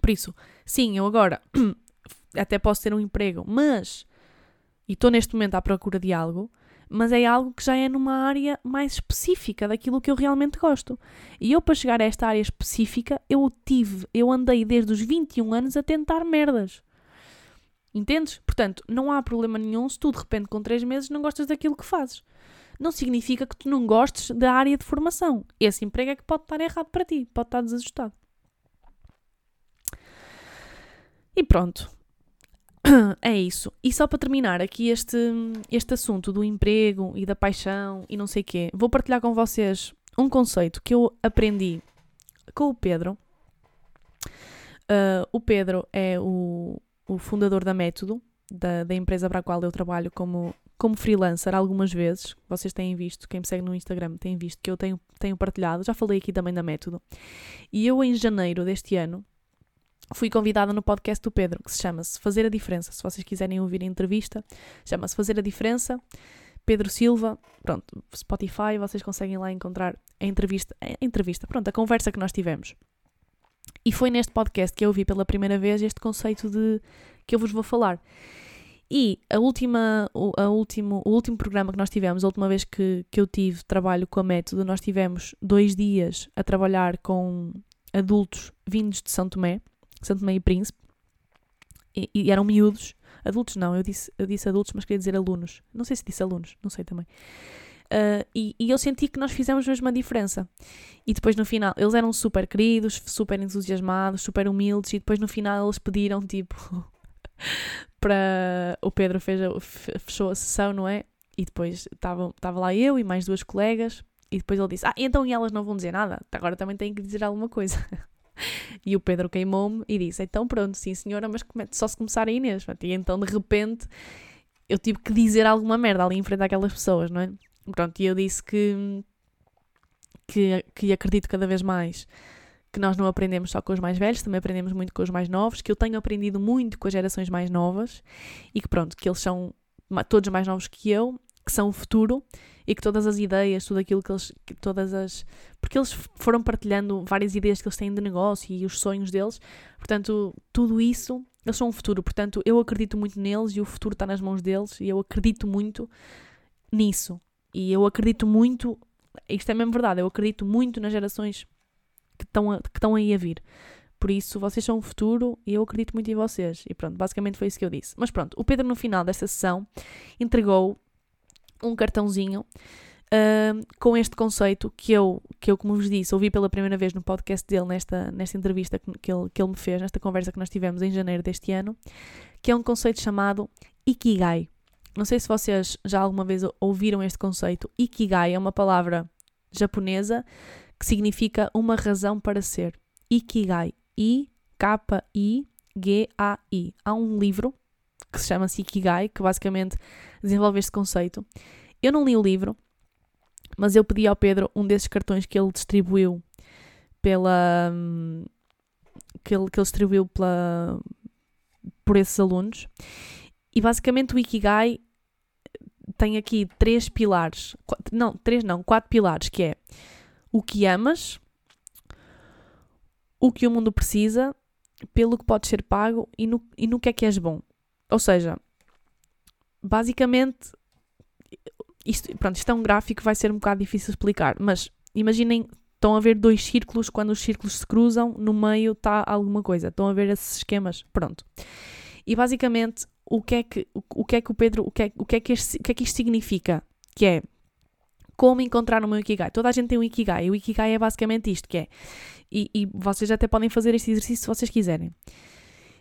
Por isso, sim, eu agora até posso ter um emprego, mas. E estou neste momento à procura de algo, mas é algo que já é numa área mais específica daquilo que eu realmente gosto. E eu, para chegar a esta área específica, eu tive, eu andei desde os 21 anos a tentar merdas. Entendes? Portanto, não há problema nenhum se tu de repente com 3 meses não gostas daquilo que fazes. Não significa que tu não gostes da área de formação. Esse emprego é que pode estar errado para ti, pode estar desajustado. E pronto. É isso. E só para terminar aqui este, este assunto do emprego e da paixão e não sei o quê, vou partilhar com vocês um conceito que eu aprendi com o Pedro. Uh, o Pedro é o, o fundador da Método, da, da empresa para a qual eu trabalho como, como freelancer algumas vezes. Vocês têm visto, quem me segue no Instagram tem visto que eu tenho, tenho partilhado. Já falei aqui também da Método. E eu, em janeiro deste ano, fui convidada no podcast do Pedro, que se chama-se Fazer a Diferença. Se vocês quiserem ouvir a entrevista, chama-se Fazer a Diferença. Pedro Silva, pronto, Spotify, vocês conseguem lá encontrar a entrevista, a entrevista, pronto, a conversa que nós tivemos. E foi neste podcast que eu ouvi pela primeira vez este conceito de que eu vos vou falar. E a última, a último, o último programa que nós tivemos, a última vez que, que eu tive trabalho com a Método, nós tivemos dois dias a trabalhar com adultos vindos de São Tomé, Santo Meio Príncipe, e, e, eram miúdos Adultos não, eu disse, eu disse adultos, mas queria dizer alunos. Não sei se disse alunos, não sei também. Uh, e, e, eu senti que nós fizemos mesmo uma diferença. E depois no final, eles eram super queridos, super entusiasmados, super humildes, e depois no final eles pediram tipo para. O Pedro fez a, fechou a sessão, não é? E depois estava lá eu e mais duas colegas, e depois ele disse: Ah, então e elas não vão dizer nada? Agora também têm que dizer alguma coisa. e o Pedro queimou-me e disse: Então pronto, sim senhora, mas só se começar a Inês. E então de repente eu tive que dizer alguma merda ali em frente àquelas pessoas, não é? Pronto, e eu disse que, que, que acredito cada vez mais que nós não aprendemos só com os mais velhos, também aprendemos muito com os mais novos, que eu tenho aprendido muito com as gerações mais novas e que pronto, que eles são todos mais novos que eu, que são o futuro e que todas as ideias, tudo aquilo que eles, que todas as, porque eles foram partilhando várias ideias que eles têm de negócio e os sonhos deles, portanto, tudo isso, eles são o futuro, portanto, eu acredito muito neles e o futuro está nas mãos deles e eu acredito muito nisso. E eu acredito muito, isto é mesmo verdade, eu acredito muito nas gerações que estão, que estão aí a vir. Por isso, vocês são o futuro e eu acredito muito em vocês. E pronto, basicamente foi isso que eu disse. Mas pronto, o Pedro, no final desta sessão, entregou um cartãozinho uh, com este conceito que eu, que eu, como vos disse, ouvi pela primeira vez no podcast dele, nesta, nesta entrevista que, que, ele, que ele me fez, nesta conversa que nós tivemos em janeiro deste ano, que é um conceito chamado Ikigai. Não sei se vocês já alguma vez ouviram este conceito. Ikigai é uma palavra japonesa que significa uma razão para ser. Ikigai. I-K-I-G-A-I. Há um livro que se chama Ikigai, que basicamente desenvolve este conceito. Eu não li o livro, mas eu pedi ao Pedro um desses cartões que ele distribuiu pela. que ele, que ele distribuiu pela, por esses alunos. E basicamente o Ikigai tem aqui três pilares. Não, três não, quatro pilares, que é o que amas, o que o mundo precisa, pelo que pode ser pago e no, e no que é que és bom. Ou seja, basicamente, isto, pronto, isto é um gráfico vai ser um bocado difícil explicar, mas imaginem, estão a ver dois círculos, quando os círculos se cruzam, no meio está alguma coisa. Estão a ver esses esquemas? Pronto. E basicamente, o que é que o, o que é que o Pedro, o que é, o que é que este, o que é que isto significa? Que é como encontrar o meu Ikigai. Toda a gente tem um Ikigai. O Ikigai é basicamente isto, que é, e, e vocês até podem fazer este exercício se vocês quiserem.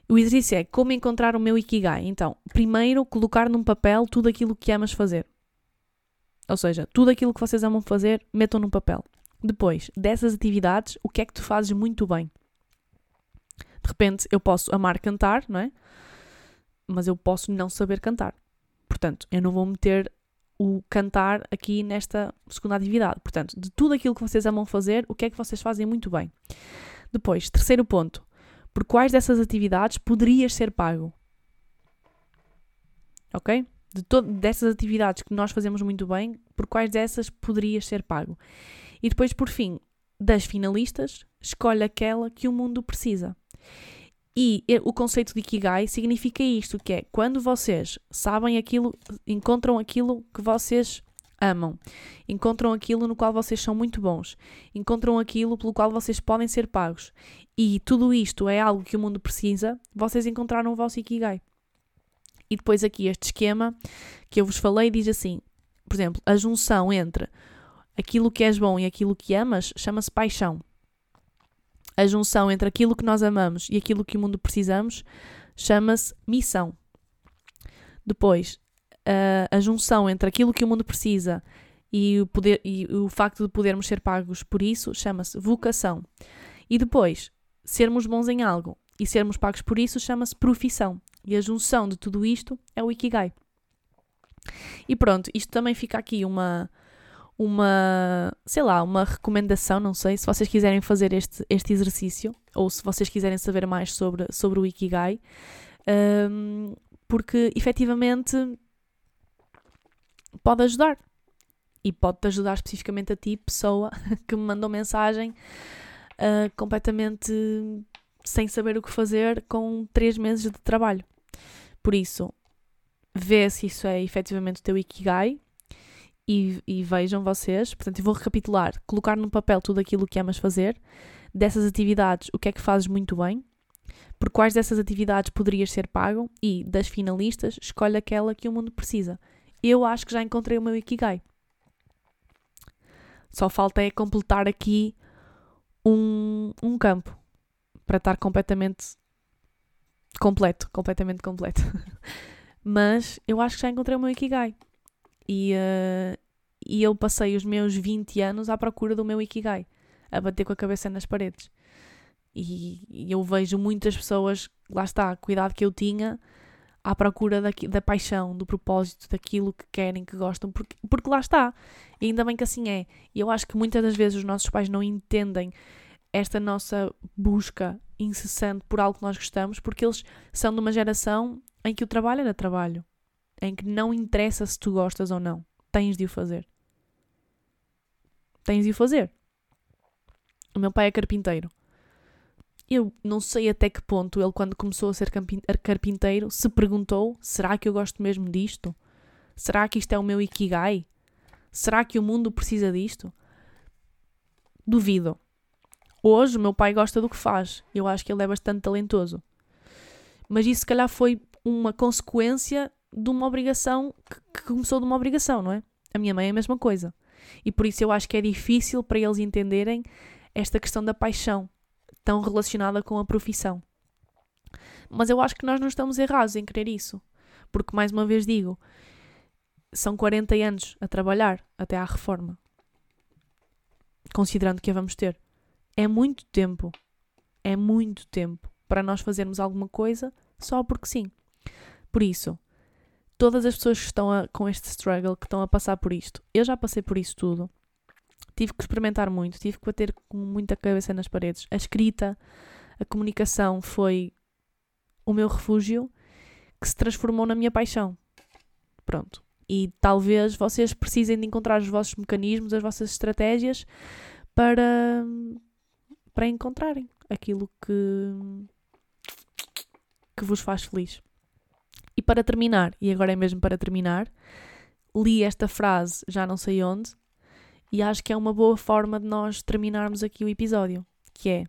O exercício é como encontrar o meu Ikigai. Então, primeiro, colocar num papel tudo aquilo que amas fazer. Ou seja, tudo aquilo que vocês amam fazer, metam num papel. Depois, dessas atividades, o que é que tu fazes muito bem? De repente, eu posso amar cantar, não é? mas eu posso não saber cantar. Portanto, eu não vou meter o cantar aqui nesta segunda atividade. Portanto, de tudo aquilo que vocês amam fazer, o que é que vocês fazem muito bem? Depois, terceiro ponto. Por quais dessas atividades poderias ser pago? Ok? De dessas atividades que nós fazemos muito bem, por quais dessas poderias ser pago? E depois, por fim, das finalistas, escolhe aquela que o mundo precisa. E o conceito de Ikigai significa isto, que é quando vocês sabem aquilo, encontram aquilo que vocês amam, encontram aquilo no qual vocês são muito bons, encontram aquilo pelo qual vocês podem ser pagos. E tudo isto é algo que o mundo precisa, vocês encontraram o vosso Ikigai. E depois aqui este esquema que eu vos falei diz assim, por exemplo, a junção entre aquilo que és bom e aquilo que amas chama-se paixão a junção entre aquilo que nós amamos e aquilo que o mundo precisamos chama-se missão. Depois, a, a junção entre aquilo que o mundo precisa e o, poder, e o facto de podermos ser pagos por isso chama-se vocação. E depois, sermos bons em algo e sermos pagos por isso chama-se profissão. E a junção de tudo isto é o Ikigai. E pronto, isto também fica aqui uma, uma, sei lá, uma recomendação, não sei, se vocês quiserem fazer este, este exercício ou se vocês quiserem saber mais sobre, sobre o Ikigai, um, porque efetivamente pode ajudar e pode-te ajudar especificamente a ti, pessoa que me mandou mensagem uh, completamente sem saber o que fazer com três meses de trabalho. Por isso, vê se isso é efetivamente o teu Ikigai e, e, vejam vocês, portanto, eu vou recapitular, colocar no papel tudo aquilo que amas fazer, dessas atividades, o que é que fazes muito bem, Por quais dessas atividades poderias ser pago? E, das finalistas, escolhe aquela que o mundo precisa. Eu acho que já encontrei o meu Ikigai. Só falta é completar aqui um, um campo para estar completamente completo, completamente completo. Mas eu acho que já encontrei o meu Ikigai. E, uh, e eu passei os meus 20 anos à procura do meu Ikigai, a bater com a cabeça nas paredes. E, e eu vejo muitas pessoas, lá está, cuidado que eu tinha, à procura da, da paixão, do propósito, daquilo que querem, que gostam, porque, porque lá está. E ainda bem que assim é. E eu acho que muitas das vezes os nossos pais não entendem esta nossa busca incessante por algo que nós gostamos, porque eles são de uma geração em que o trabalho era trabalho, em que não interessa se tu gostas ou não, tens de o fazer. Tens de o fazer. O meu pai é carpinteiro eu não sei até que ponto ele, quando começou a ser carpinteiro, se perguntou: será que eu gosto mesmo disto? Será que isto é o meu ikigai? Será que o mundo precisa disto? Duvido. Hoje o meu pai gosta do que faz. Eu acho que ele é bastante talentoso. Mas isso, se calhar, foi uma consequência de uma obrigação que, que começou de uma obrigação, não é? A minha mãe é a mesma coisa. E por isso eu acho que é difícil para eles entenderem esta questão da paixão tão relacionada com a profissão. Mas eu acho que nós não estamos errados em querer isso. Porque, mais uma vez digo, são 40 anos a trabalhar até à reforma. Considerando que a vamos ter. É muito tempo. É muito tempo para nós fazermos alguma coisa só porque sim. Por isso, todas as pessoas que estão a, com este struggle, que estão a passar por isto, eu já passei por isso tudo tive que experimentar muito, tive que bater com muita cabeça nas paredes. A escrita, a comunicação foi o meu refúgio que se transformou na minha paixão. Pronto. E talvez vocês precisem de encontrar os vossos mecanismos, as vossas estratégias para, para encontrarem aquilo que, que vos faz feliz. E para terminar, e agora é mesmo para terminar, li esta frase já não sei onde, e acho que é uma boa forma de nós terminarmos aqui o episódio, que é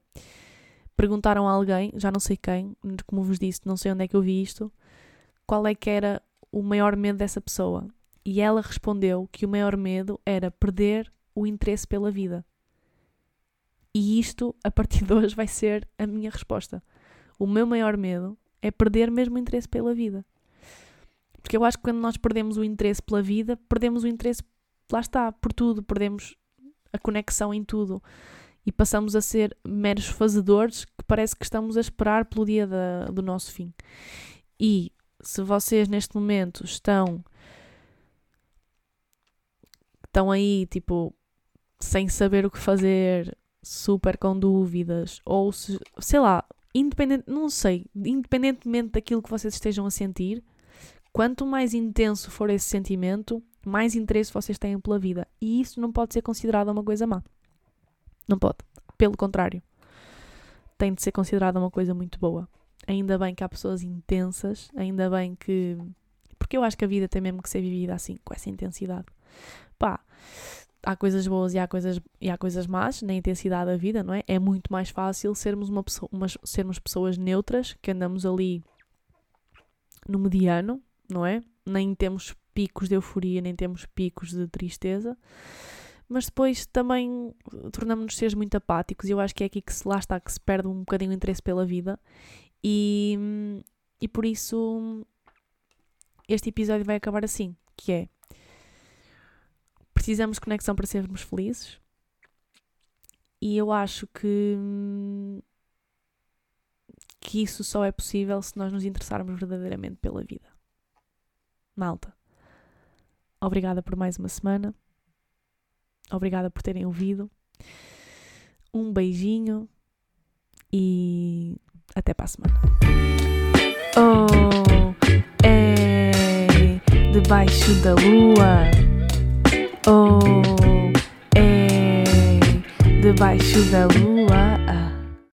perguntaram a alguém, já não sei quem, como vos disse, não sei onde é que eu vi isto, qual é que era o maior medo dessa pessoa. E ela respondeu que o maior medo era perder o interesse pela vida. E isto, a partir de hoje, vai ser a minha resposta. O meu maior medo é perder mesmo o interesse pela vida. Porque eu acho que quando nós perdemos o interesse pela vida, perdemos o interesse lá está, por tudo, perdemos a conexão em tudo e passamos a ser meros fazedores que parece que estamos a esperar pelo dia da, do nosso fim. E se vocês neste momento estão estão aí tipo sem saber o que fazer, super com dúvidas, ou se, sei lá, independente, não sei, independentemente daquilo que vocês estejam a sentir, quanto mais intenso for esse sentimento, mais interesse vocês têm pela vida. E isso não pode ser considerado uma coisa má. Não pode. Pelo contrário. Tem de ser considerada uma coisa muito boa. Ainda bem que há pessoas intensas, ainda bem que. Porque eu acho que a vida tem mesmo que ser vivida assim, com essa intensidade. Pá, há coisas boas e há coisas, e há coisas más na intensidade da vida, não é? É muito mais fácil sermos, uma pessoa, uma, sermos pessoas neutras, que andamos ali no mediano, não é? Nem temos picos de euforia, nem temos picos de tristeza, mas depois também tornamos-nos seres muito apáticos e eu acho que é aqui que se, lá está que se perde um bocadinho o interesse pela vida. E, e por isso este episódio vai acabar assim, que é precisamos de conexão para sermos felizes. E eu acho que que isso só é possível se nós nos interessarmos verdadeiramente pela vida. Malta, Obrigada por mais uma semana. Obrigada por terem ouvido. Um beijinho e até para a semana. Oh, é debaixo da lua. Oh, é debaixo da lua.